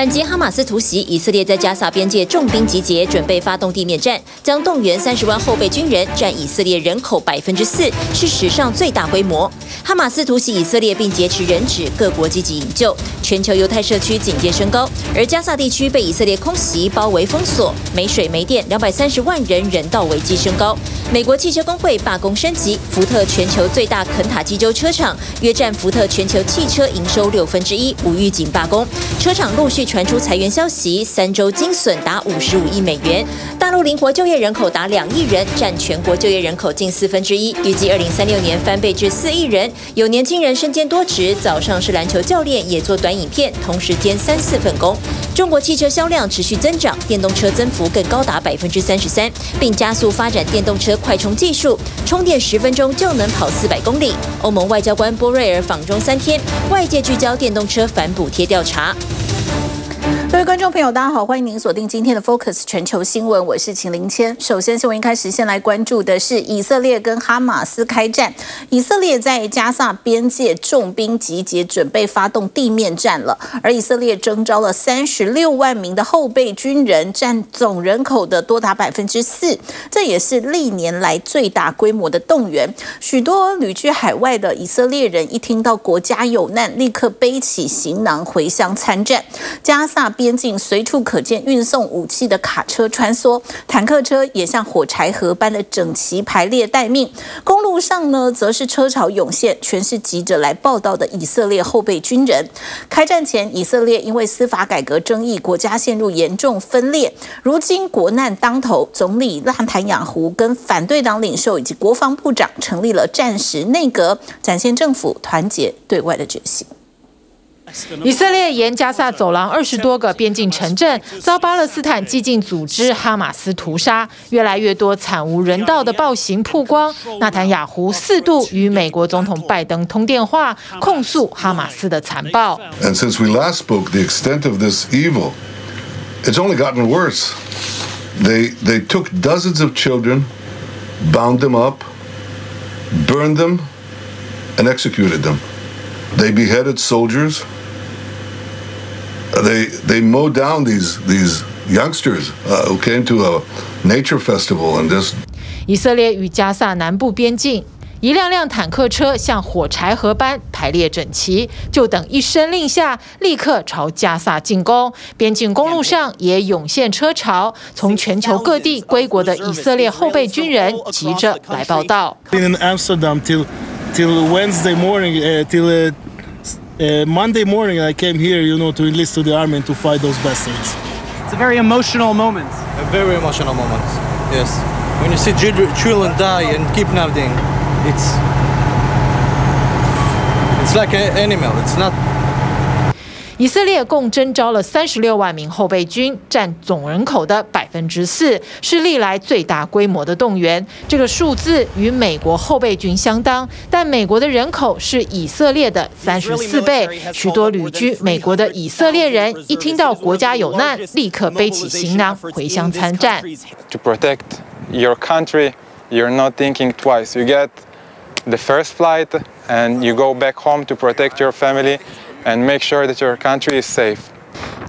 反击哈马斯突袭，以色列在加萨边界重兵集结，准备发动地面战，将动员三十万后备军人，占以色列人口百分之四，是史上最大规模。哈马斯突袭以色列并劫持人质，各国积极营救，全球犹太社区警戒升高，而加萨地区被以色列空袭包围封锁，没水没电，两百三十万人人道危机升高。美国汽车工会罢工升级，福特全球最大肯塔基州车厂约占福特全球汽车营收六分之一，无预警罢工，车厂陆续传出裁员消息，三周惊损达五十五亿美元。大陆灵活就业人口达两亿人，占全国就业人口近四分之一，预计二零三六年翻倍至四亿人。有年轻人身兼多职，早上是篮球教练，也做短影片，同时兼三四份工。中国汽车销量持续增长，电动车增幅更高达百分之三十三，并加速发展电动车快充技术，充电十分钟就能跑四百公里。欧盟外交官波瑞尔访中三天，外界聚焦电动车反补贴调查。各位观众朋友，大家好，欢迎您锁定今天的 Focus 全球新闻，我是秦林谦。首先，新闻一开始先来关注的是以色列跟哈马斯开战。以色列在加萨边界重兵集结，准备发动地面战了。而以色列征召了三十六万名的后备军人，占总人口的多达百分之四，这也是历年来最大规模的动员。许多旅居海外的以色列人一听到国家有难，立刻背起行囊回乡参战。加萨。边境随处可见运送武器的卡车穿梭，坦克车也像火柴盒般的整齐排列待命。公路上呢，则是车潮涌现，全是急着来报道的以色列后备军人。开战前，以色列因为司法改革争议，国家陷入严重分裂。如今国难当头，总理纳坦雅胡跟反对党领袖以及国防部长成立了战时内阁，展现政府团结对外的决心。以色列沿加萨走廊二十多个边境城镇遭巴勒斯坦激进组织哈马斯屠杀，越来越多惨无人道的暴行曝光。纳坦雅胡四度与美国总统拜登通电话，控诉哈马斯的残暴。And since we last spoke, the extent of this evil, it's only gotten worse. They they took dozens of children, bound them up, burned them, and executed them. They beheaded soldiers. They they mowed down these these youngsters who came to a nature festival and this. 以色列与加萨南部边境，一辆辆坦克车像火柴盒般排列整齐，就等一声令下，立刻朝加萨进攻。边境公路上也涌现车潮，从全球各地归国的以色列后备军人急着来报到。In Amsterdam till till Wednesday morning, uh, till uh, Monday morning, I came here, you know, to enlist to the army and to fight those bastards. It's a very emotional moment. A very emotional moment. Yes. When you see children die and keep nothing, it's it's like an animal. It's not. 以色列共征召了三十六万名后备军，占总人口的百分之四，是历来最大规模的动员。这个数字与美国后备军相当，但美国的人口是以色列的三十四倍。许多旅居美国的以色列人一听到国家有难，立刻背起行囊回乡参战。To protect your country, you're not thinking twice. You get the first flight, and you go back home to protect your family. And make sure that your country is safe.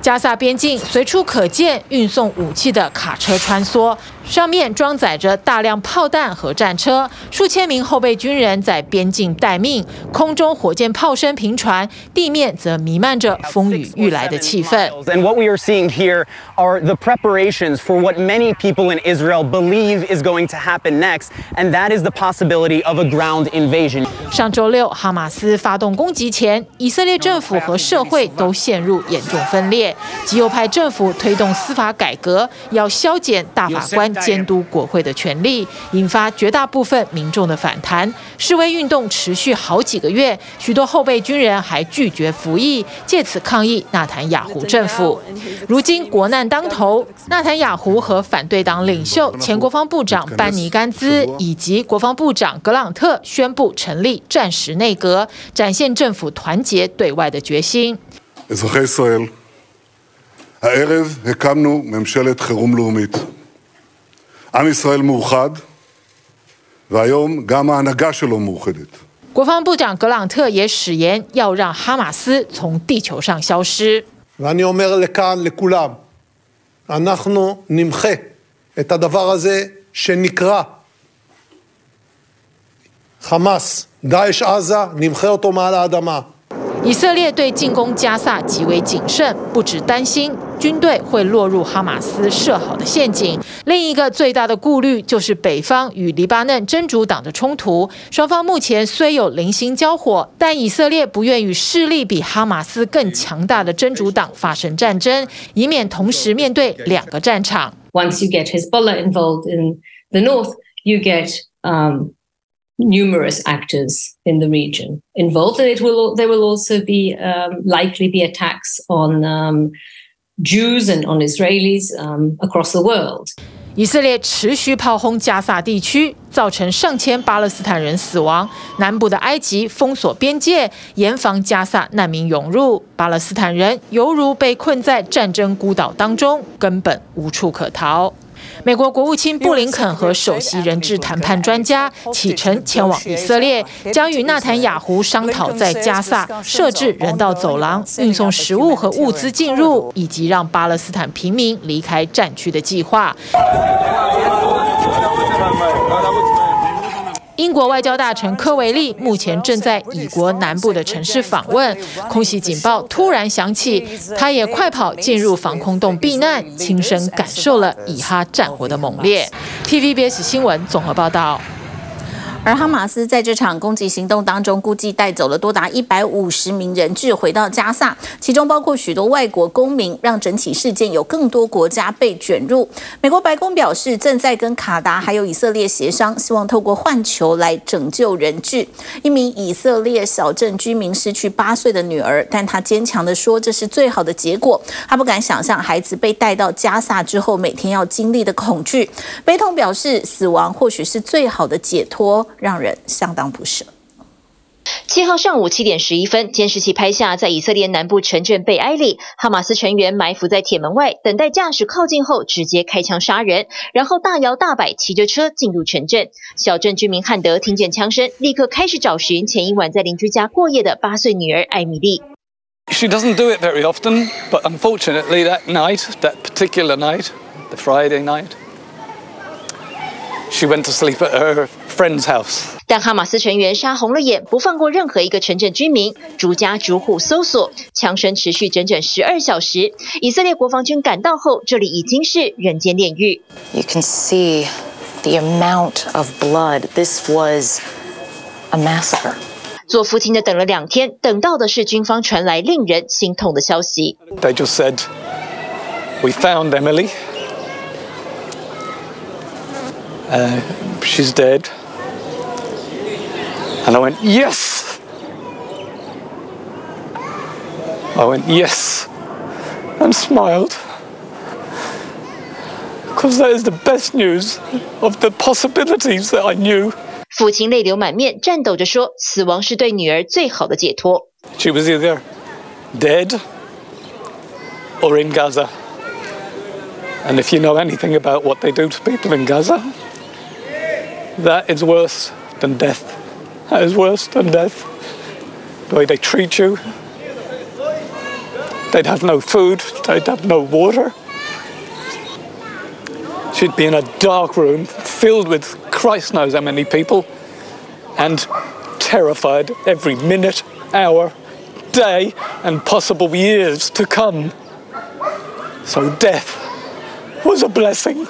加萨边境随处可见运送武器的卡车穿梭。上面装载着大量炮弹和战车，数千名后备军人在边境待命。空中火箭炮声频传，地面则弥漫着风雨欲来的气氛。And what we are seeing here are the preparations for what many people in Israel believe is going to happen next, and that is the possibility of a ground invasion. 上周六，哈马斯发动攻击前，以色列政府和社会都陷入严重分裂。极右派政府推动司法改革，要削减大法官。监督国会的权力，引发绝大部分民众的反弹。示威运动持续好几个月，许多后备军人还拒绝服役，借此抗议纳坦雅胡政府。如今国难当头，纳坦雅胡和反对党领袖前国防部长班尼甘兹以及国防部长格朗特宣布成立战时内阁，展现政府团结对外的决心。国防部长格朗特也誓言要让哈马斯从地球上消失。 ואני אומר לכאן, לכולם, אנחנו נמחה את הדבר הזה שנקרא חמאס, דאעש עזה, נמחה אותו מעל האדמה. 以色列对进攻加萨极为谨慎，不只担心军队会落入哈马斯设好的陷阱，另一个最大的顾虑就是北方与黎巴嫩真主党的冲突。双方目前虽有零星交火，但以色列不愿与势力比哈马斯更强大的真主党发生战争，以免同时面对两个战场。Once you get Hezbollah involved in the north, you get um. numerous actors in the region involved, and it will there will also be um, likely be attacks on um, Jews and on Israelis um, across the world. 以色列持续炮轰加萨地区，造成上千巴勒斯坦人死亡。南部的埃及封锁边界，严防加萨难民涌入。巴勒斯坦人犹如被困在战争孤岛当中，根本无处可逃。 美国国务卿布林肯和首席人质谈判专家启程前往以色列，将与纳坦雅胡商讨在加萨设置人道走廊、运送食物和物资进入，以及让巴勒斯坦平民离开战区的计划。英国外交大臣科维利目前正在以国南部的城市访问，空袭警报突然响起，他也快跑进入防空洞避难，亲身感受了以哈战火的猛烈。TVBS 新闻综合报道。而哈马斯在这场攻击行动当中，估计带走了多达一百五十名人质回到加萨，其中包括许多外国公民，让整起事件有更多国家被卷入。美国白宫表示，正在跟卡达还有以色列协商，希望透过换球来拯救人质。一名以色列小镇居民失去八岁的女儿，但他坚强地说，这是最好的结果。他不敢想象孩子被带到加萨之后每天要经历的恐惧。悲痛表示，死亡或许是最好的解脱。让人相当不舍。七号上午七点十一分，监视器拍下在以色列南部城镇贝埃里，哈马斯成员埋伏在铁门外，等待驾驶靠近后直接开枪杀人，然后大摇大摆骑着车进入城镇。小镇居民汉德听见枪声，立刻开始找寻前一晚在邻居家过夜的八岁女儿艾米丽。She doesn't do it very often, but unfortunately that night, that particular night, the Friday night, she went to sleep at her friend's house. 但哈马斯成员杀红了眼，不放过任何一个城镇居民，逐家逐户搜索，枪声持续整整十二小时。以色列国防军赶到后，这里已经是人间炼狱。You can see the amount of blood. This was a massacre. 做父亲的等了两天，等到的是军方传来令人心痛的消息。They just said, "We found Emily. Uh, she's dead." And I went, yes! I went, yes! And smiled. Because that is the best news of the possibilities that I knew. 父亲泪流满面，颤抖着说：“死亡是对女儿最好的解脱。” She was either dead or in Gaza. And if you know anything about what they do to people in Gaza, that is worse than death. That is worse than death. The way they treat you. They'd have no food, they'd have no water. She'd be in a dark room filled with Christ knows how many people and terrified every minute, hour, day, and possible years to come. So death was a blessing,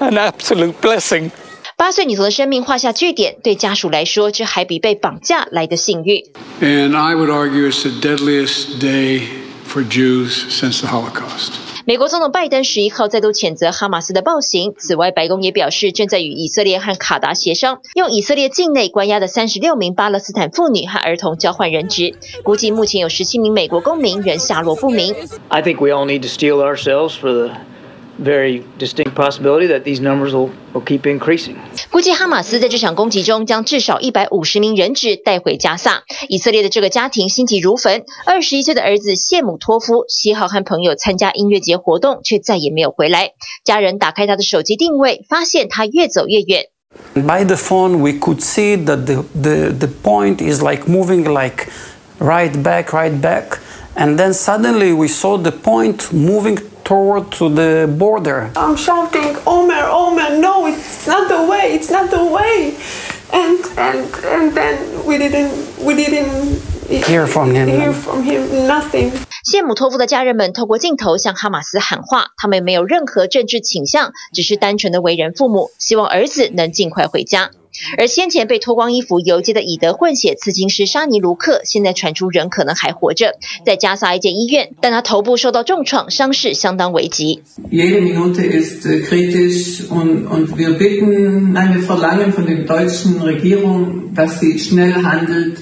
an absolute blessing. 八岁女童的生命画下句点，对家属来说，这还比被绑架来的幸运。And I would argue it's the deadliest day for Jews since the Holocaust. 美国总统拜登十一号再度谴责哈马斯的暴行。此外，白宫也表示正在与以色列和卡达协商，用以色列境内关押的三十六名巴勒斯坦妇女和儿童交换人质。估计目前有十七名美国公民仍下落不明。I think we all need to steel ourselves for the very distinct possibility that these numbers will, will keep increasing. 估计哈马斯在这场攻击中将至少一百五十名人质带回加萨。以色列的这个家庭心急如焚，二十一岁的儿子谢姆托夫七号和朋友参加音乐节活动，却再也没有回来。家人打开他的手机定位，发现他越走越远。By the phone, we could see that the the the point is like moving like right back, right back. And then suddenly we saw the point moving toward to the border. I'm shouting, Omer, Omer, no, it's not the way, it's not the way. And and and then we didn't we didn't hear from him. Hear from him nothing. 谢姆托夫的家人们透过镜头向哈马斯喊话，他们没有任何政治倾向，只是单纯的为人父母，希望儿子能尽快回家。而先前被脱光衣服游街的以德混血刺青师沙尼卢克，现在传出人可能还活着，在加萨一间医院，但他头部受到重创，伤势相当危急。Jede Minute ist kritisch und und wir bitten, nein, wir verlangen von der deutschen Regierung, dass sie schnell handelt.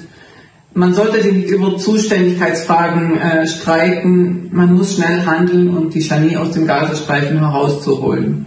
Man sollte nicht über Zuständigkeitsfragen äh, streiten. Man muss schnell handeln und die Shani aus dem Gazastreifen herauszuholen.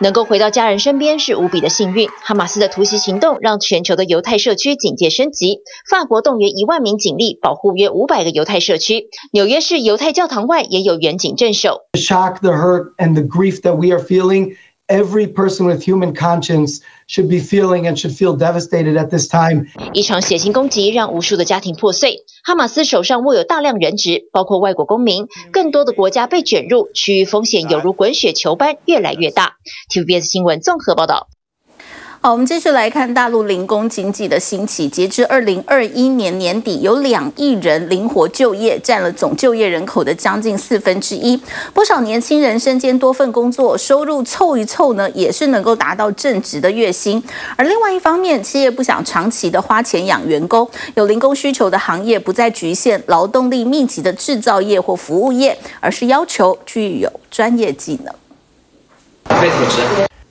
能够回到家人身边是无比的幸运。哈马斯的突袭行动让全球的犹太社区警戒升级。法国动员一万名警力保护约五百个犹太社区。纽约市犹太教堂外也有远警镇守。Shock, the hurt, and the grief that we are feeling, every person with human conscience should be feeling and should feel devastated at this time. 一场血腥攻击让无数的家庭破碎。哈马斯手上握有大量人质，包括外国公民，更多的国家被卷入，区域风险犹如滚雪球般越来越大。TVBS 新闻综合报道。好，我们继续来看大陆零工经济的兴起。截至二零二一年年底，有两亿人灵活就业，占了总就业人口的将近四分之一。不少年轻人身兼多份工作，收入凑一凑呢，也是能够达到正职的月薪。而另外一方面，企业不想长期的花钱养员工，有零工需求的行业不再局限劳动力密集的制造业或服务业，而是要求具有专业技能。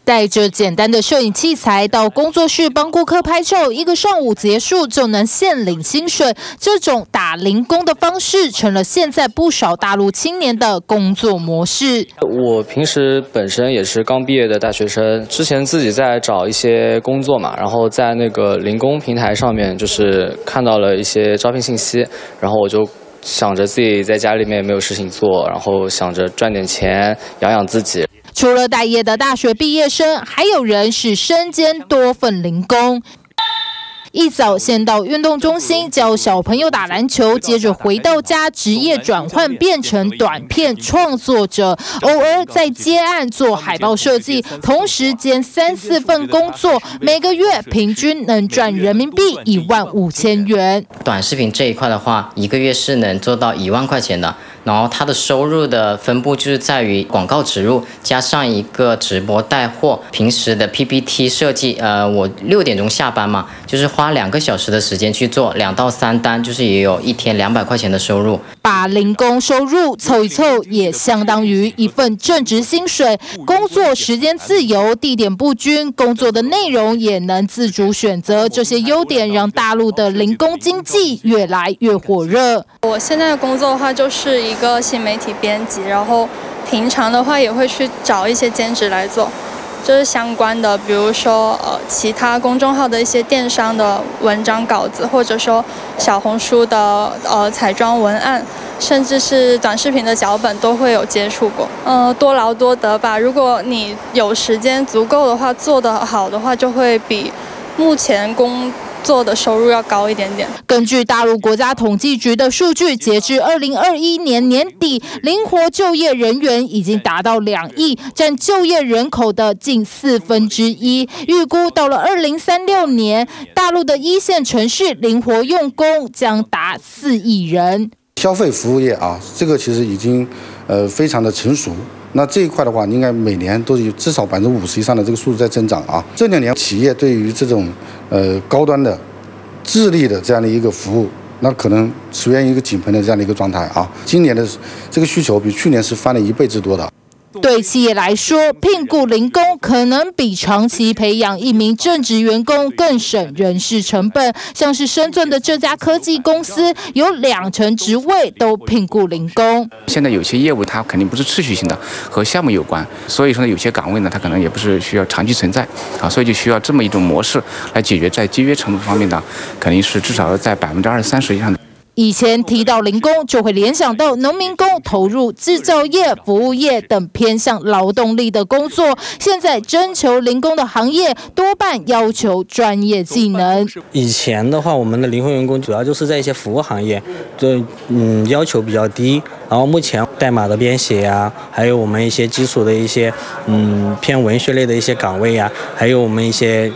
带着简单的摄影器材到工作室帮顾客拍照，一个上午结束就能现领薪水。这种打零工的方式成了现在不少大陆青年的工作模式。我平时本身也是刚毕业的大学生，之前自己在找一些工作嘛，然后在那个零工平台上面就是看到了一些招聘信息，然后我就想着自己在家里面也没有事情做，然后想着赚点钱养养自己。除了待业的大学毕业生，还有人是身兼多份零工。一早先到运动中心教小朋友打篮球，接着回到家职业转换变成短片创作者，偶尔在接案做海报设计，同时兼三四份工作，每个月平均能赚人民币一万五千元。短视频这一块的话，一个月是能做到一万块钱的。然后它的收入的分布就是在于广告植入加上一个直播带货，平时的 PPT 设计，呃，我六点钟下班嘛，就是花两个小时的时间去做两到三单，就是也有一天两百块钱的收入。把零工收入凑一凑，也相当于一份正职薪水。工作时间自由，地点不均，工作的内容也能自主选择。这些优点让大陆的零工经济越来越火热。我现在的工作的话，就是一一个新媒体编辑，然后平常的话也会去找一些兼职来做，就是相关的，比如说呃其他公众号的一些电商的文章稿子，或者说小红书的呃彩妆文案，甚至是短视频的脚本都会有接触过。呃，多劳多得吧，如果你有时间足够的话，做得好的话，就会比目前工。做的收入要高一点点。根据大陆国家统计局的数据，截至二零二一年年底，灵活就业人员已经达到两亿，占就业人口的近四分之一。预估到了二零三六年，大陆的一线城市灵活用工将达四亿人。消费服务业啊，这个其实已经呃非常的成熟。那这一块的话，应该每年都有至少百分之五十以上的这个数字在增长啊。这两年企业对于这种呃高端的智力的这样的一个服务，那可能处于一个井喷的这样的一个状态啊。今年的这个需求比去年是翻了一倍之多的。对企业来说，聘雇零工可能比长期培养一名正职员工更省人事成本。像是深圳的这家科技公司，有两成职位都聘雇零工。现在有些业务它肯定不是持续性的，和项目有关，所以说呢，有些岗位呢，它可能也不是需要长期存在啊，所以就需要这么一种模式来解决，在节约成本方面呢，肯定是至少要在百分之二三十以上的。以前提到零工，就会联想到农民工投入制造业、服务业等偏向劳动力的工作。现在征求零工的行业，多半要求专业技能。以前的话，我们的灵活员工主要就是在一些服务行业，就嗯要求比较低。然后目前代码的编写呀，还有我们一些基础的一些嗯偏文学类的一些岗位呀，还有我们一些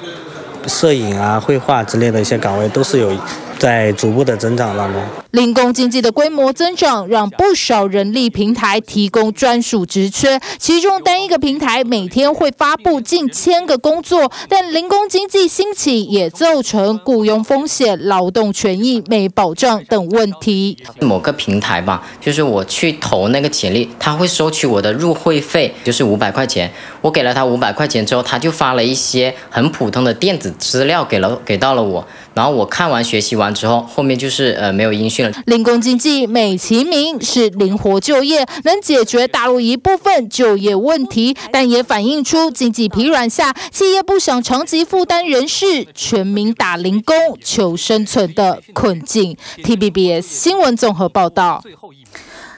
摄影啊、绘画之类的一些岗位，都是有。在逐步的增长当中，零工经济的规模增长，让不少人力平台提供专属职缺，其中单一个平台每天会发布近千个工作。但零工经济兴起，也造成雇佣风险、劳动权益没保障等问题。某个平台吧，就是我去投那个简历，他会收取我的入会费，就是五百块钱。我给了他五百块钱之后，他就发了一些很普通的电子资料给了给到了我。然后我看完学习完之后，后面就是呃没有音讯了。零工经济美其名是灵活就业，能解决大陆一部分就业问题，但也反映出经济疲软下，企业不想长期负担人事，全民打零工求生存的困境。T B B S 新闻综合报道。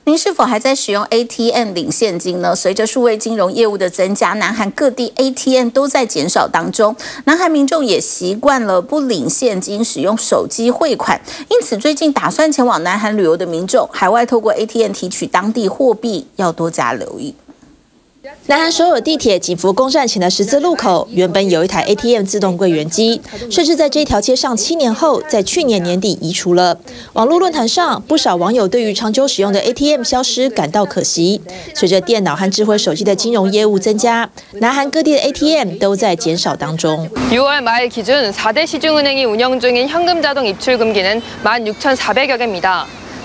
您是否还在使用 ATM 领现金呢？随着数位金融业务的增加，南韩各地 ATM 都在减少当中。南韩民众也习惯了不领现金，使用手机汇款。因此，最近打算前往南韩旅游的民众，海外透过 ATM 提取当地货币，要多加留意。南韩首尔地铁景福宫站前的十字路口，原本有一台 ATM 自动柜员机，设置在这条街上七年后，在去年年底移除了。网络论坛上，不少网友对于长久使用的 ATM 消失感到可惜。随着电脑和智慧手机的金融业务增加，南韩各地的 ATM 都在减少当中。6월 말 기준 4대 시중은행이 운영 중인 현금 자동 입출 금기는 16,400여 개입니다.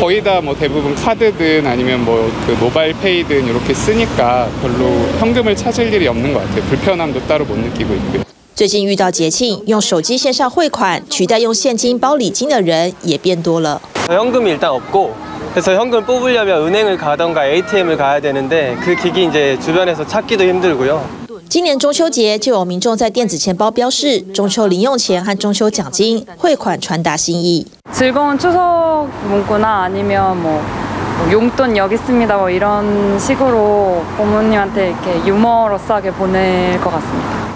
거의 다 뭐 대부분 카드든 아니면 뭐 그 모바일 페이든 이렇게 쓰니까 별로 현금을 찾을 일이 없는 것 같아요. 불편함도 따로 못 느끼고 있고요. 最近遇到节庆，用手机线上汇款取代用现金包礼金的人也变多了。 현금이 일단 없고 그래서 현금을 뽑으려면 은행을 가던가 ATM을 가야 되는데 그 기기 이제 주변에서 찾기도 힘들고요. 今年中秋节就有民众在电子钱包标示中秋零用钱和中秋奖金汇款，传达心意。 즐거운 추석 문구나 아니면 뭐 용돈 여기 있습니다 뭐 이런 식으로 부모님한테 이렇게 유머러스하게 보낼 것 같습니다.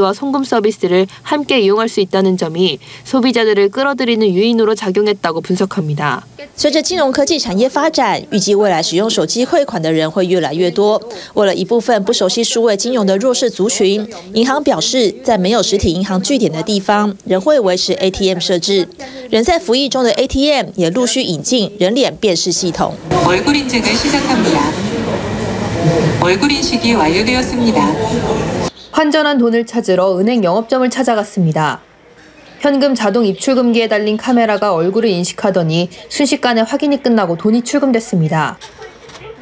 와 송금 서비스를 함께 이용할 수 있다는 점이 소비자들을 끌어들이는 유인으로 작용했다고 분석합니다. 随着金融科技产业发展，预计未来使用手机汇款的人会越来越多。为了一部分不熟悉数位金融的弱势族群，银行表示，在没有实体银行据点的地方，仍会维持 ATM 设置。仍在服役中的 ATM 也陆续引进人脸辨识系统。 얼굴 인식이 완료되었습니다. 환전한 돈을 찾으러 은행 영업점을 찾아갔습니다. 현금 자동 입출 금기에 달린 카메라가 얼굴을 인식하더니 순식간에 확인이 끝나고 돈이 출금됐습니다.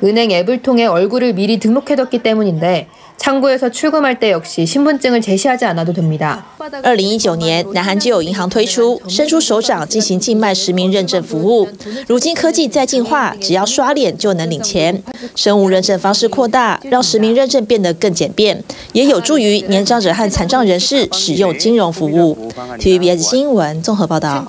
은행 앱을 통해 얼굴을 미리 등록해뒀기 때문인데 二零一九年南韩就有银行推出伸出手掌进行静脉实名认证服务。如今科技在进化只要刷脸就能领钱。生物认证方式扩大让实名认证变得更简便。也有助于年长者和残障人士使用金融服务。Tvbs 新闻综合报道。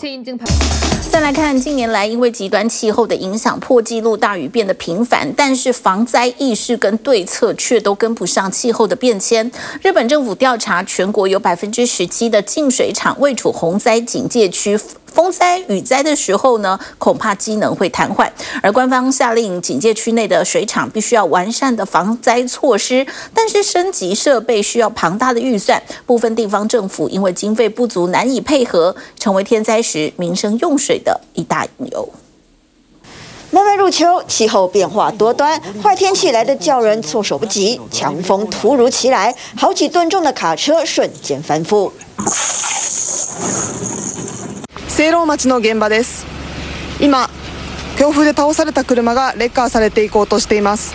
再来看，近年来因为极端气候的影响，破纪录大雨变得频繁，但是防灾意识跟对策却都跟不上气候的变迁。日本政府调查，全国有百分之十七的净水厂位处洪灾警戒区。风灾、雨灾的时候呢，恐怕机能会瘫痪。而官方下令警戒区内的水厂必须要完善的防灾措施，但是升级设备需要庞大的预算，部分地方政府因为经费不足难以配合，成为天灾时民生用水的一大隐忧。慢慢入秋，气候变化多端，坏天气来得叫人措手不及，强风突如其来，好几吨重的卡车瞬间翻覆。圣笼町の現場です。今、強風で倒された車がレッカーされていこうとしています。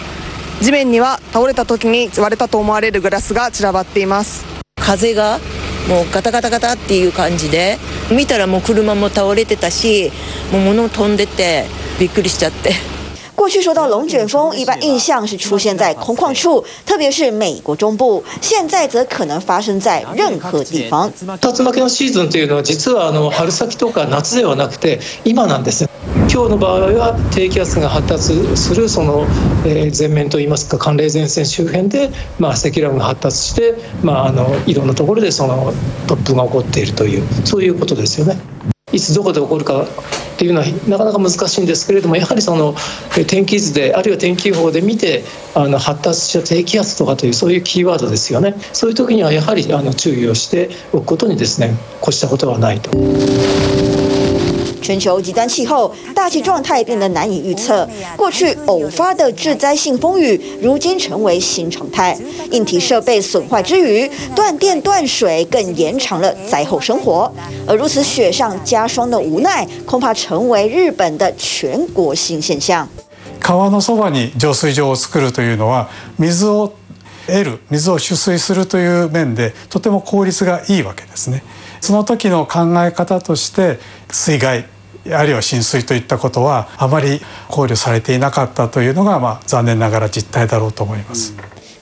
地面には倒れた時に割れたと思われるグラスが散らばっています。風がもうガタガタガタっていう感じで、見たらもう車も倒れてたし、もう物飛んでてびっくりしちゃって。过去说到龙卷风，一般印象是出现在空旷处，特别是美国中部。现在则可能发生在任何地方。竜巻のシーズンというのは実はあの春先とか夏ではなくて今なんです。今日の场合は低気圧が発达するその、えー、前面といいますか寒冷前线周辺で、まあ、积乱云が発达して、まあ、あのいろんなところでその突风が起こっているというそういうことですよね。 いつどこで起こるかっていうのはなかなか難しいんですけれどもやはりその天気図であるいは天気予報で見てあの発達した低気圧とかというそういうキーワードですよねそういう時にはやはりあの注意をしておくことにですね越したことはないと。全球极端气候大气状态变得难以预测，过去偶发的致灾性风雨，如今成为新常态。硬体设备损坏之余，断电断水更延长了灾后生活。而如此雪上加霜的无奈，恐怕成为日本的全国性现象。川のそばに浄水场を作るというのは水を得る水を取水するという面でとても効率がいいわけですね。その时の考え方として水害 あるいは浸水といったことはあまり考虑されていなかったというのが、まあ、残念ながら実态だろうと思います。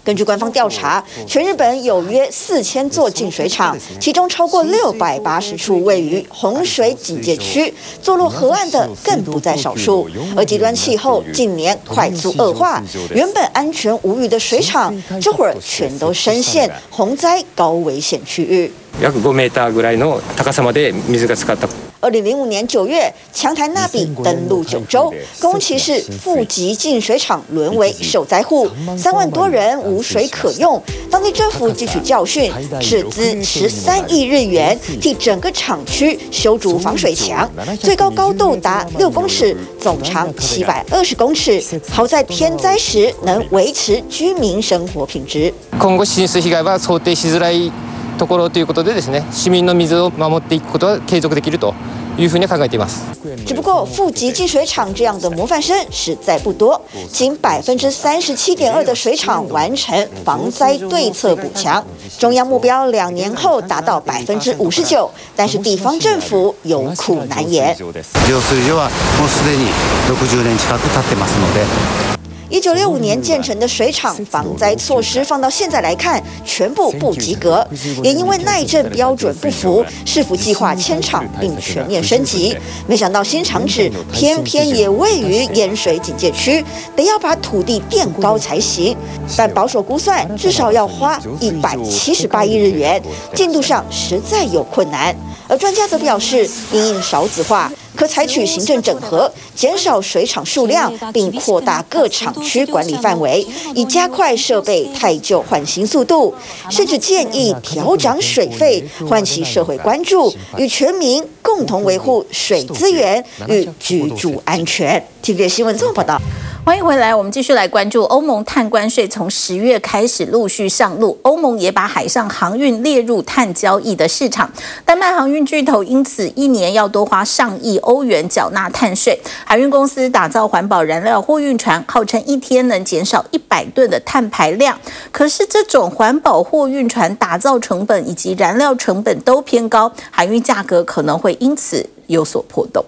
根据官方调查，全日本有约四千座净水厂，其中超过六百八十处位于洪水警戒区，坐落河岸的更不在少数。而极端气候近年快速恶化，原本安全无虞的水厂，这会儿全都深陷洪灾高危险区域。约5メーターぐらいの高さまで水が浸かった。 二零零五年九月，强台纳比登陆九州，宫崎市富集净水厂沦为受灾户，三万多人无水可用。当地政府汲取教训，斥资十三亿日元，替整个厂区修筑防水墙，最高高度达六公尺，总长七百二十公尺，好在天灾时能维持居民生活品质。今后浸水被害は想定しづらいところということでですね、市民の水を守っていくことは継続できると いうふうに考えています。只不过富集净水厂这样的模范生实在不多，仅百分之三十七点二的水厂完成防灾对策补强，中央目标两年后达到百分之五十九，但是地方政府有苦难言。浄水所はもうすでに60年近く経ってますので。 一九六五年建成的水厂防灾措施放到现在来看，全部不及格，也因为耐震标准不符，市府计划迁厂并全面升级，没想到新厂址偏偏也位于淹水警戒区，得要把土地垫高才行。但保守估算，至少要花一百七十八亿日元，进度上实在有困难。而专家则表示，因应少子化，可采取行政整合，减少水厂数量，并扩大各厂区管理范围，以加快设备汰旧换新速度。甚至建议调涨水费，唤起社会关注，与全民共同维护水资源与居住安全。TVB 新闻综合报道。欢迎回来，我们继续来关注欧盟碳关税从十月开始陆续上路，欧盟也把海上航运列入碳交易的市场。丹麦航运巨头因此一年要多花上亿欧元缴纳碳税。海运公司打造环保燃料货运船，号称一天能减少一百吨的碳排量。可是这种环保货运船打造成本以及燃料成本都偏高，海运价格可能会因此有所波动。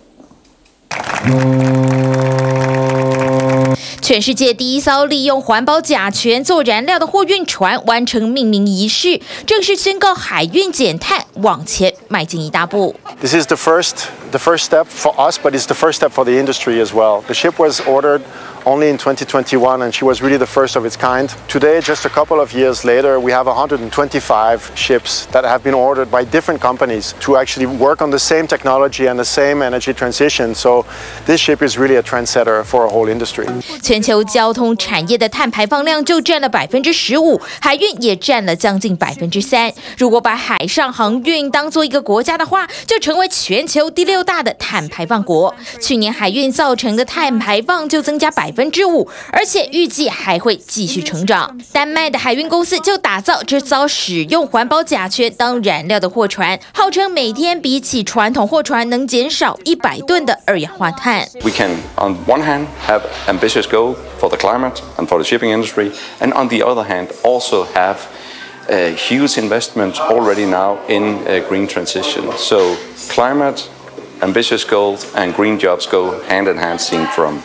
全世界第一艘利用环保甲醛做燃料的货运船完成命名仪式，正式宣告海运减碳往前迈进一大步。This is the first, the first step for us, but it's the first step for the industry as well. The ship was ordered only in 2021, and she was really the first of its kind. Today, just a couple of years later, we have 125 ships that have been ordered by different companies to actually work on the same technology and the same energy transition. So this ship is really a trendsetter for a whole industry. 全球交通产业的碳排放量就占了百分之十五，海运也占了将近百分之三。如果把海上航运当做一个国家的话，就成为全球第六大的碳排放国。去年海运造成的碳排放就增加百。 百分之五，而且预计还会继续成长。丹麦的海运公司就打造这艘使用环保甲醛当燃料的货船，号称每天比起传统货船能减少一百吨的二氧化碳。We can on one hand have ambitious goal for the climate and for the shipping industry, and on the other hand also have a huge investment already now in a green transition. So climate, ambitious goals, and green jobs go hand in hand, seen from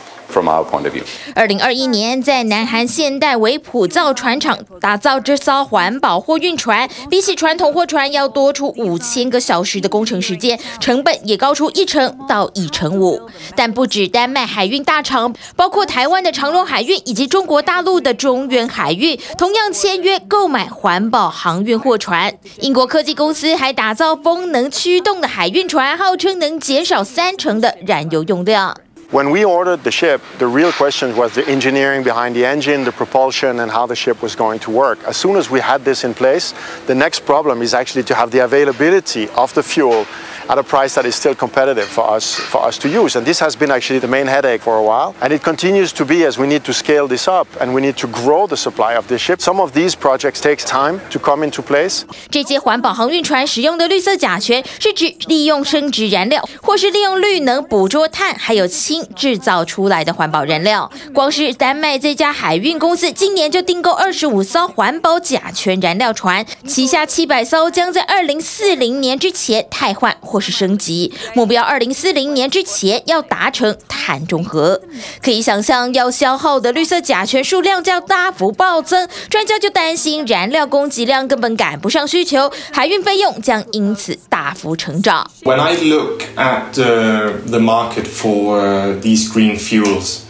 二零二一年，在南韩现代维普造船厂打造这艘环保货运船，比起传统货船要多出五千个小时的工程时间，成本也高出一成到一成五。但不止丹麦海运大厂，包括台湾的长荣海运以及中国大陆的中远海运，同样签约购买环保航运货船。英国科技公司还打造风能驱动的海运船，号称能减少三成的燃油用量。When we ordered the ship, the real question was the engineering behind the engine, the propulsion, and how the ship was going to work. As soon as we had this in place, the next problem is actually to have the availability of the fuel at a price that is still competitive for us for us to use. And this has been actually the main headache for a while. And it continues to be as we need to scale this up and we need to grow the supply of this ship. Some of these projects takes time to come into place. 这些环保航运船使用的绿色甲醛是指利用生殖燃料或是利用绿能捕捉碳还有氢制造出来的环保燃料。光是丹麦这家海运公司今年就订购二十五艘环保甲醛燃料船，旗下七百艘将在二零四零年之前汰换。或是升级目标，二零四零年之前要达成碳中和。可以想象，要消耗的绿色甲醛数量将大幅暴增。专家就担心，燃料供给量根本赶不上需求，海运费用将因此大幅成长。When I look at the market for these green fuels,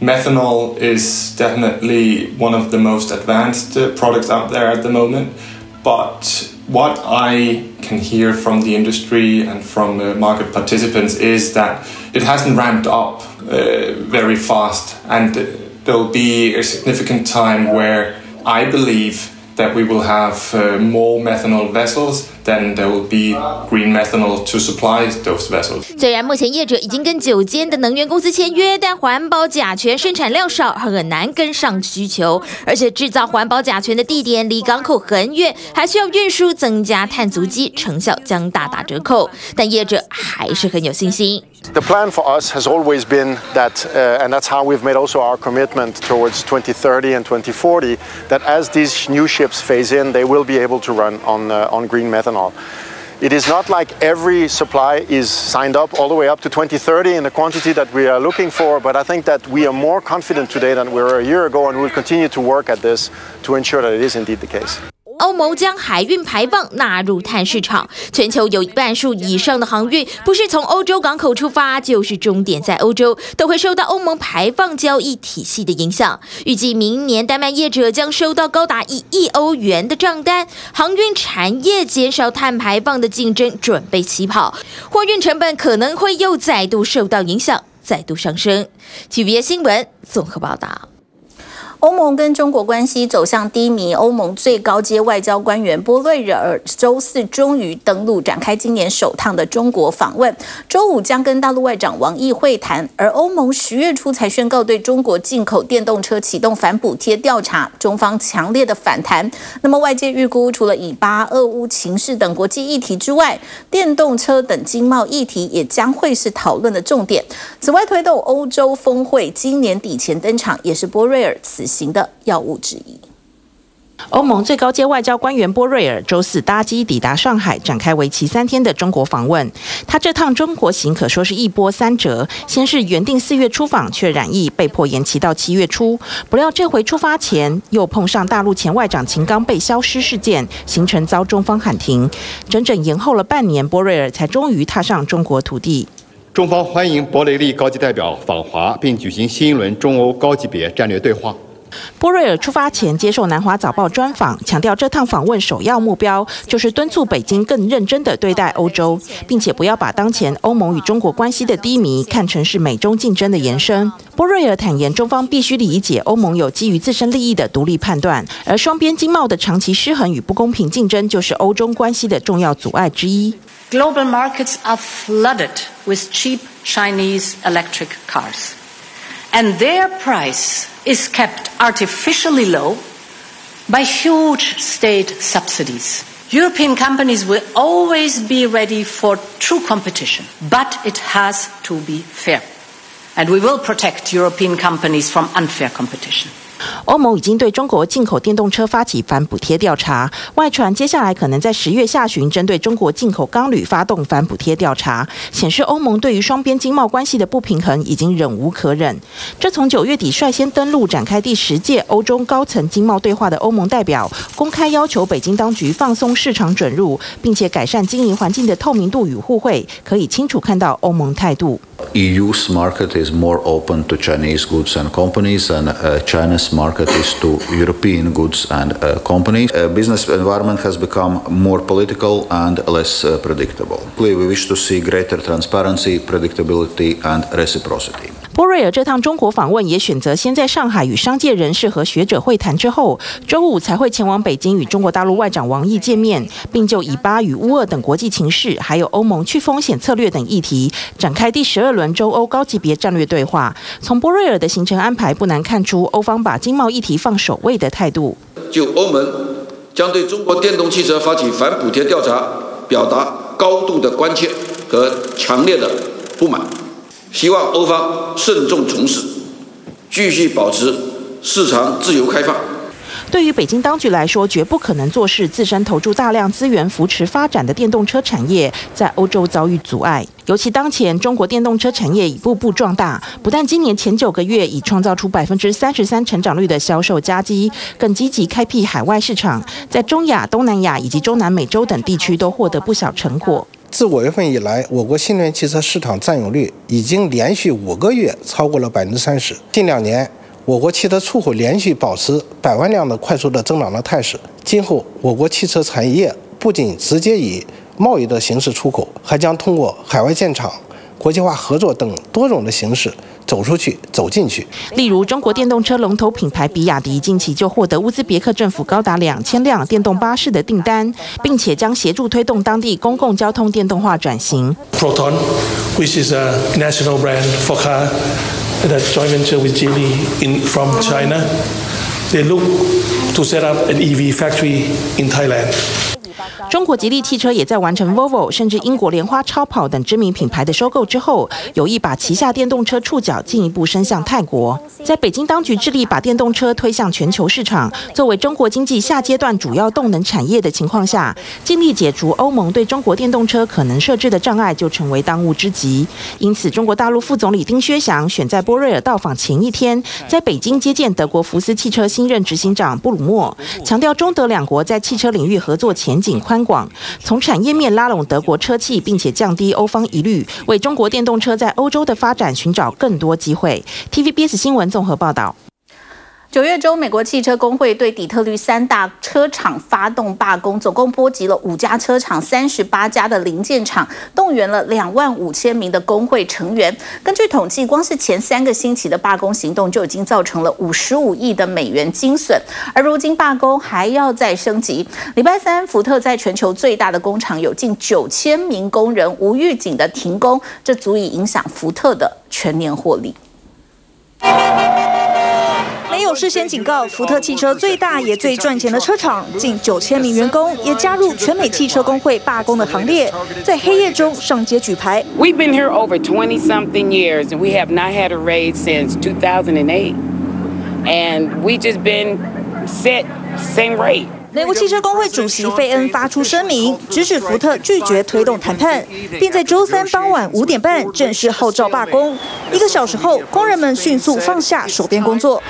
methanol is definitely one of the most advanced products out there at the moment, but what I can hear from the industry and from the market participants is that it hasn't ramped up uh, very fast, and there'll be a significant time where I believe that we will have uh, more methanol vessels then there will be green methanol to supply those vessels. 虽然目前业者已经跟九间的能源公司签约，但环保甲醛生产量少，很难跟上需求。而且制造环保甲醛的地点离港口很远，还需要运输，增加碳足迹，成效将大打折扣。但业者还是很有信心。The plan for us has always been that, uh, and that's how we've made also our commitment towards 2030 and 2040, that as these new ships phase in, they will be able to run on, uh, on green methanol. It is not like every supply is signed up all the way up to 2030 in the quantity that we are looking for, but I think that we are more confident today than we were a year ago, and we'll continue to work at this to ensure that it is indeed the case. 欧盟将海运排放纳入碳市场，全球有一半数以上的航运不是从欧洲港口出发，就是终点在欧洲，都会受到欧盟排放交易体系的影响。预计明年丹麦业者将收到高达一亿欧元的账单，航运产业减少碳排放的竞争准备起跑，货运成本可能会又再度受到影响，再度上升。TVB 新闻综合报道。欧盟跟中国关系走向低迷，欧盟最高阶外交官员波瑞尔周四终于登陆，展开今年首趟的中国访问。周五将跟大陆外长王毅会谈。而欧盟十月初才宣告对中国进口电动车启动反补贴调查，中方强烈的反弹。那么外界预估，除了以巴、俄乌情势等国际议题之外，电动车等经贸议题也将会是讨论的重点。此外，推动欧洲峰会今年底前登场，也是波瑞尔此行的药物之一。欧盟最高阶外交官员波瑞尔周四搭机抵达上海，展开为期三天的中国访问。他这趟中国行可说是一波三折，先是原定四月出访，却染疫，被迫延期到七月初。不料这回出发前，又碰上大陆前外长秦刚被消失事件，行程遭中方喊停，整整延后了半年，波瑞尔才终于踏上中国土地。中方欢迎博雷利高级代表访华，并举行新一轮中欧高级别战略对话。波瑞尔出发前接受南华早报专访，强调这趟访问首要目标就是敦促北京更认真地对待欧洲，并且不要把当前欧盟与中国关系的低迷看成是美中竞争的延伸。波瑞尔坦言，中方必须理解欧盟有基于自身利益的独立判断，而双边经贸的长期失衡与不公平竞争就是欧中关系的重要阻碍之一。Global markets are flooded with cheap Chinese electric cars, and their price is kept artificially low by huge state subsidies. European companies will always be ready for true competition, but it has to be fair. And we will protect European companies from unfair competition. 欧盟已经对中国进口电动车发起反补贴调查，外传接下来可能在十月下旬针对中国进口钢铝发动反补贴调查，显示欧盟对于双边经贸关系的不平衡已经忍无可忍。这从九月底率先登陆展开第十届欧中高层经贸对话的欧盟代表，公开要求北京当局放松市场准入，并且改善经营环境的透明度与互惠，可以清楚看到欧盟态度。EU's market is more open to Chinese goods and companies, and uh, Market is to European goods and uh, companies. Uh, business environment has become more political and less uh, predictable. We wish to see greater transparency, predictability, and reciprocity. 波瑞尔这趟中国访问也选择先在上海与商界人士和学者会谈之后，周五才会前往北京与中国大陆外长王毅见面，并就以巴与乌俄等国际情势，还有欧盟去风险策略等议题展开第十二轮中欧高级别战略对话。从波瑞尔的行程安排不难看出，欧方把经贸议题放首位的态度。就欧盟将对中国电动汽车发起反补贴调查，表达高度的关切和强烈的不满。希望欧方慎重从事，继续保持市场自由开放。对于北京当局来说，绝不可能坐视自身投注大量资源扶持发展的电动车产业在欧洲遭遇阻碍。尤其当前中国电动车产业已步步壮大，不但今年前九个月已创造出百分之三十三成长率的销售佳绩，更积极开辟海外市场，在中亚、东南亚以及中南美洲等地区都获得不小成果。自五月份以来，我国新能源汽车市场占有率已经连续五个月超过了百分之三十。近两年，我国汽车出口连续保持百万辆的快速的增长的态势。今后，我国汽车产业不仅直接以贸易的形式出口，还将通过海外建厂、国际化合作等多种的形式。走出去，走进去。例如，中国电动车龙头品牌比亚迪近期就获得乌兹别克政府高达两千辆电动巴士的订单，并且将协助推动当地公共交通电动化转型。Proton, which is a national brand for car, that joint venture with Geely in from China, they look to set up an EV factory in Thailand. 中国吉利汽车也在完成 Volvo 甚至英国莲花超跑等知名品牌的收购之后，有意把旗下电动车触角进一步伸向泰国。在北京当局致力把电动车推向全球市场，作为中国经济下阶段主要动能产业的情况下，尽力解除欧盟对中国电动车可能设置的障碍，就成为当务之急。因此，中国大陆副总理丁薛祥选在波瑞尔到访前一天，在北京接见德国福斯汽车新任执行长布鲁默，强调中德两国在汽车领域合作前景景宽广，从产业面拉拢德国车企，并且降低欧方疑虑，为中国电动车在欧洲的发展寻找更多机会。TVBS 新闻综合报道。九月中，美国汽车工会对底特律三大车厂发动罢工，总共波及了五家车厂、三十八家的零件厂，动员了两万五千名的工会成员。根据统计，光是前三个星期的罢工行动就已经造成了五十五亿的美元经损，而如今罢工还要再升级。礼拜三，福特在全球最大的工厂有近九千名工人无预警的停工，这足以影响福特的全年获利。没有事先警告，福特汽车最大也最赚钱的车厂，近九千名员工也加入全美汽车工会罢工的行列，在黑夜中上街举牌。We've been here over twenty something years, and we have not had a raid since two thousand and eight, and we just been set same rate. 美国汽车工会主席费恩发出声明，直指福特拒绝推动谈判，并在周三傍晚五点半正式号召罢工。一个小时后，工人们迅速放下手边工作。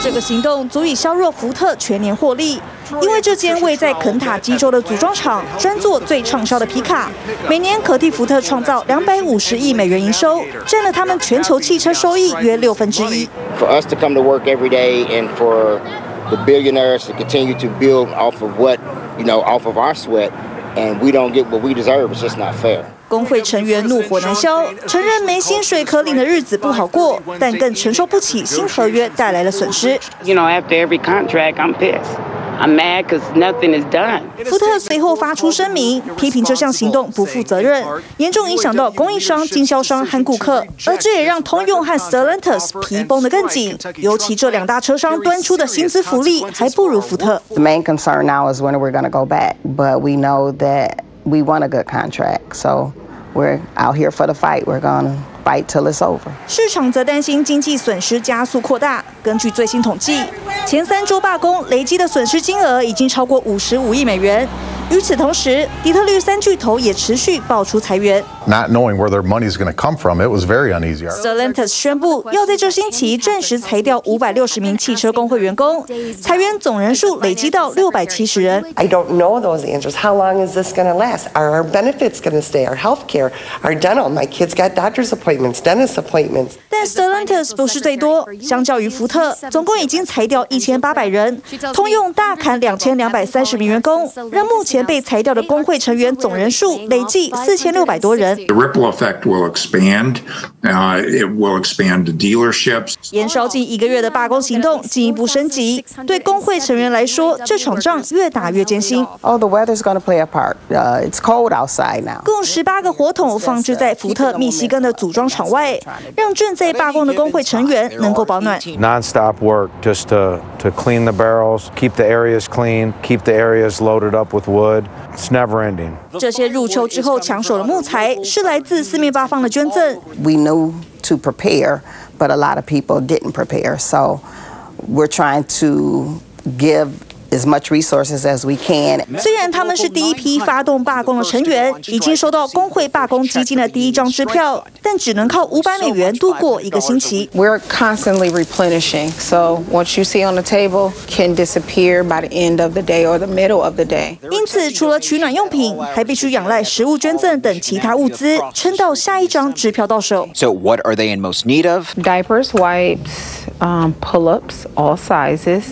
这个行动足以削弱福特全年获利，因为这间位在肯塔基州的组装厂专做最畅销的皮卡，每年可替福特创造两百五十亿美元营收，占了他们全球汽车收益约六分之一。For us to come to work every day and for the billionaires to continue to build off of what, you know, off of our sweat, and we don't get what we deserve, it's just not fair. 工会成员怒火难消，承认没薪水可领的日子不好过，但更承受不起新合约带来的损失。You know, after every contract, I'm pissed. I'm mad because nothing is done. 福特随后发出声明，批评这项行动不负责任，严重影响到供应商、经销商和顾客，而这也让通用和 Stellantis 皮绷得更紧。尤其这两大车商端出的薪资福利还不如福特。The main concern now is when we're going to go back, but we know that. We want a good contract, so we're out here for the fight. We're gonna fight till it's over. 市场则担心经济损失加速扩大。根据最新统计，前三周罢工累积的损失金额已经超过五十五亿美元。与此同时，底特律三巨头也持续爆出裁员。Not knowing where their money is going to come from, it was very uneasy. Stellantis 宣布要在这星期暂时裁掉五百六十名汽车工会员工，裁员总人数累积到六百七十人。I don't know those answers. How long is this going to last? Are our benefits going to stay? Our health care, our dental? My kids got doctor's appointments, dentist appointments. 但 Stellantis 不是最多，相较于福特，总共已经裁掉一千八百人，通用大砍两千两百三十名员工，让目前 被裁掉的工会成员总人数累计四千六百多人。The ripple effect will expand. Uh, it will expand to dealerships. 延烧近一个月的罢工行动进一步升级，对工会成员来说，这场仗越打越艰辛。Oh, the weather's going to play a part. Uh, it's cold outside now. 共十八个火桶放置在福特密西根的组装厂外，让正在罢工的工会成员能够保暖。Non-stop work just to to clean the barrels, keep the areas clean, keep the areas loaded up with wood. It's never ending. 这些入秋之后抢手的木材是来自四面八方的捐赠。We knew to prepare, but a lot of people didn't prepare. So we're trying to give as much resources as we can. 虽然他们是第一批发动罢工的成员，已经收到工会罢工基金的第一张支票，但只能靠五百美元度过一个星期。 We're constantly replenishing, so what you see on the table can disappear by the end of the day or the middle of the day. 因此，除了取暖用品，还必须仰赖食物捐赠等其他物资，撑到下一张支票到手。 So, what are they in most need of? Diapers, wipes, um, pull-ups, all sizes.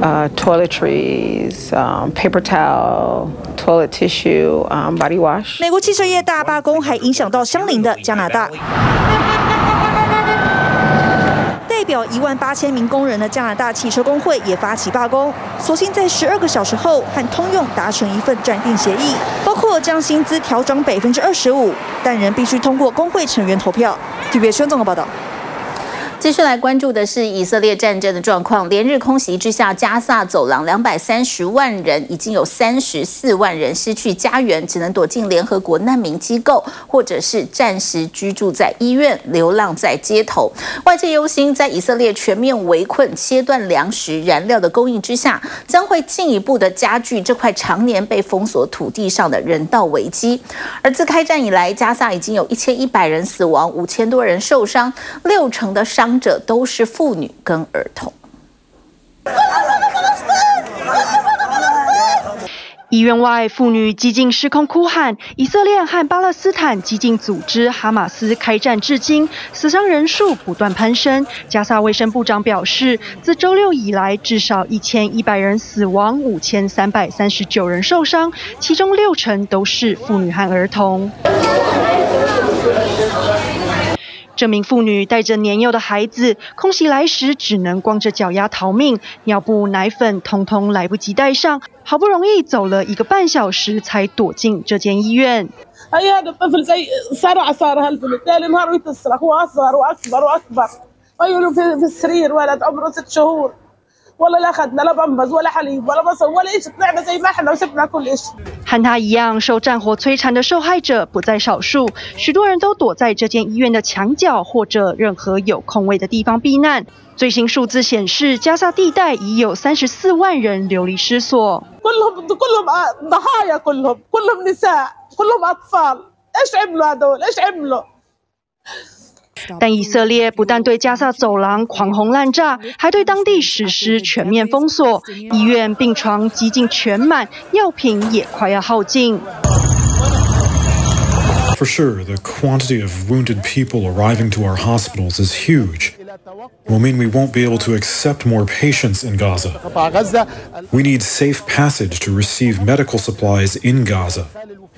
Uh, toiletries, um, paper towel, toilet tissue, um, body wash. 美国汽车业大罢工还影响到相邻的加拿大。代表一万八千名工人的加拿大汽车工会也发起罢工，所幸在十二个小时后和通用达成一份暂定协议，包括将薪资调涨百分之二十五，但仍必须通过工会成员投票。TVB 宣总的报道。继续来关注的是以色列战争的状况。连日空袭之下，加萨走廊两百三十万人，已经有三十四万人失去家园，只能躲进联合国难民机构，或者是暂时居住在医院，流浪在街头。外界忧心，在以色列全面围困、切断粮食、燃料的供应之下，将会进一步的加剧这块常年被封锁土地上的人道危机。而自开战以来，加萨已经有一千一百人死亡，五千多人受伤，六成的伤。伤者都是妇女跟儿童。医院外，妇女几近失控哭喊。以色列和巴勒斯坦激进组织哈马斯开战至今，死伤人数不断攀升。加萨卫生部长表示，自周六以来，至少一千一百人死亡，五千三百三十九人受伤，其中六成都是妇女和儿童。这名妇女带着年幼的孩子，空袭来时只能光着脚丫逃命，尿布、奶粉通通来不及带上，好不容易走了一个半小时才躲进这间医院。和他一样受战火摧残的受害者不在少数，许多人都躲在这间医院的墙角或者任何有空位的地方避难。最新数字显示，加萨地带已有三十四万人流离失所。但以色列不但对加萨走廊狂轰滥炸，还对当地实施全面封锁，医院病床几近全满，药品也快要耗尽。For sure, the quantity of wounded people arriving to our hospitals is huge. It will mean we won't be able to accept more patients in Gaza. We need safe passage to receive medical supplies in Gaza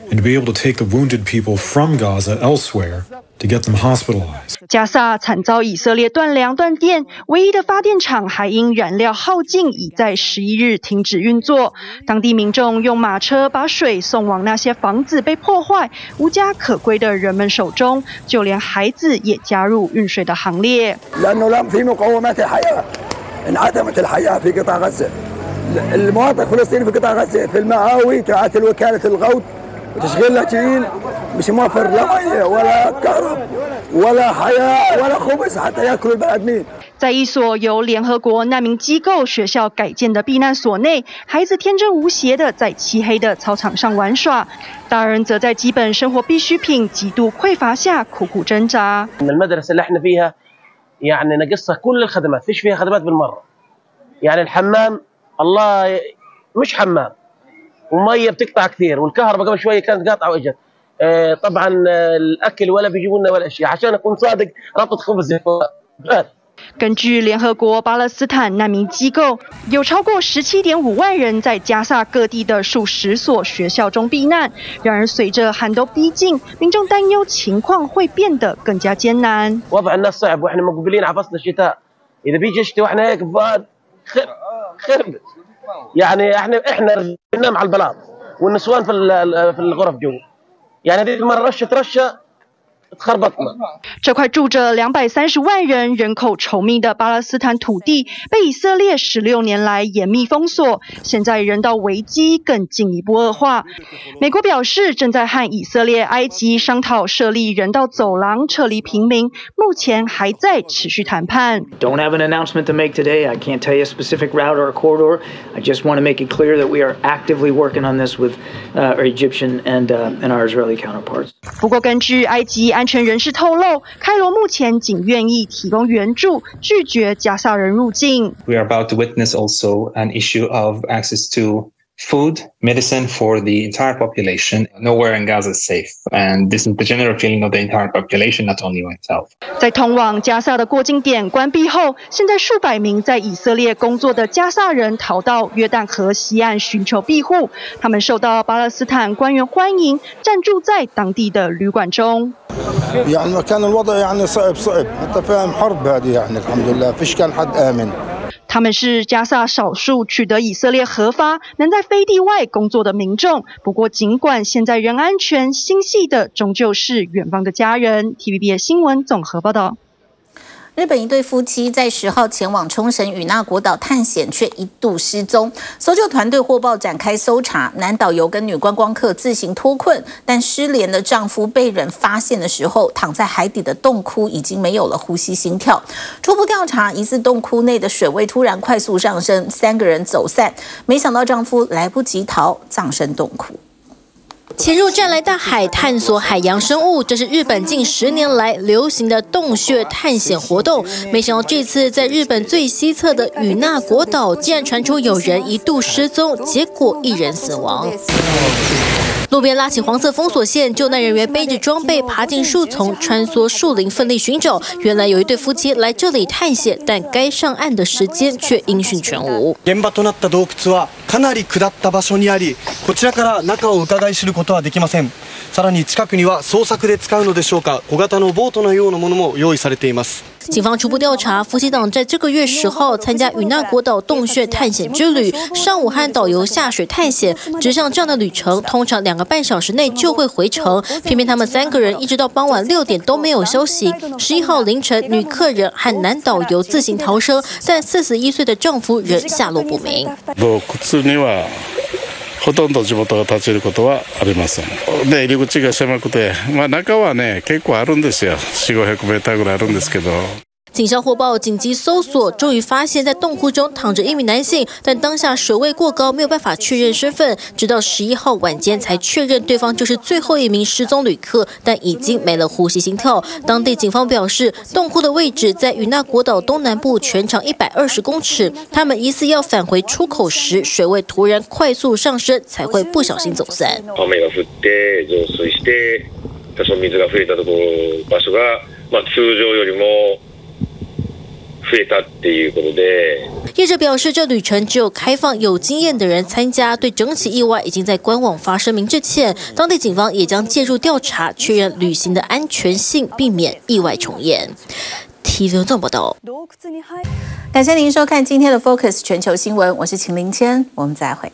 and to be able to take the wounded people from Gaza elsewhere. To get them hospitalized. 加萨惨遭以色列断粮断电，唯一的发电厂还因燃料耗尽，已在十一日停止运作。当地民众用马车把水送往那些房子被破坏、无家可归的人们手中，就连孩子也加入运水的行列。在一所由联合国难民机构学校改建的避难所内，孩子天真无邪的在漆黑的操场上玩耍，大人则在基本生活必需品极度匮乏下苦苦挣扎。根据联合国巴勒斯坦难民机构，有超过十七点五万人在加萨各地的数十所学校中避难。然而，随着寒冬逼近，民众担忧情况会变得更加艰难。يعني هذيك المرة رشه رشه 这块住着两百三十万人、人口稠密的巴勒斯坦土地，被以色列十六年来严密封锁，现在人道危机更进一步恶化。美国表示，正在和以色列、埃及商讨设立人道走廊，撤离平民，目前还在持续谈判。Don't have an announcement to make today. I can't tell you a specific route or a corridor. I just want to make it clear that we are actively working on this with our Egyptian and and our Israeli counterparts. 不过，根据埃及安全人士透露，开罗目前仅愿意提供援助，拒绝加萨人入境。We are about to witness also an issue of access to food, medicine for the entire population. Nowhere in Gaza is safe, and this is the general feeling of the entire population, not only myself. 在通往加萨的过境点关闭后，现在数百名在以色列工作的加萨人逃到约旦河西岸寻求庇护。他们受到巴勒斯坦官员欢迎，暂住在当地的旅馆中。他们是加萨少数取得以色列核发、能在飞地外工作的民众。不过，尽管现在仍安全，心系的终究是远方的家人。TVB 新闻综合报道。日本一对夫妻在十号前往冲绳与那国岛探险，却一度失踪。搜救团队获报展开搜查，男导游跟女观光客自行脱困，但失联的丈夫被人发现的时候，躺在海底的洞窟已经没有了呼吸心跳。初步调查，疑似洞窟内的水位突然快速上升，三个人走散，没想到丈夫来不及逃，葬身洞窟。潜入湛蓝大海探索海洋生物，这是日本近十年来流行的洞穴探险活动。没想到这次在日本最西侧的与那国岛，竟然传出有人一度失踪，结果一人死亡。路边拉起黄色封锁线，救难人员背着装备爬进树丛，穿梭树林，奋力寻找。原来有一对夫妻来这里探险，但该上岸的时间却音讯全无。现场となった洞窟はかなり下った场所にあり、こちらから中をうかがい知ることはできません。 さらに近くには捜索で使うのでしょうか、小型のボートのようなものも用意されています。警方初步调查，夫妻档在这个月十号参加与那国岛洞穴探险之旅，上午和导游下水探险。只像这样的旅程，通常两个半小时内就会回程，偏偏他们三个人一直到傍晚六点都没有休息。十一号凌晨，女客人和男导游自行逃生，但四十一岁的丈夫仍下落不明。 ほとんど地元が立ち入ることはありません。で、入り口が狭くて、まあ中はね結構あるんですよ。四五百メーターぐらいあるんですけど。警消获报，紧急搜索，终于发现，在洞窟中躺着一名男性，但当下水位过高，没有办法确认身份。直到十一号晚间才确认对方就是最后一名失踪旅客，但已经没了呼吸心跳。当地警方表示，洞窟的位置在与那国岛东南部，全长一百二十公尺。他们疑似要返回出口时，水位突然快速上升，才会不小心走散。业者表示，这旅程只有开放有经验的人参加，对整起意外已经在官网发声明致歉。当地警方也将介入调查，确认旅行的安全性，避免意外重演。TVN 报道。感谢您收看今天的 Focus 全球新闻，我是秦林谦，我们再会。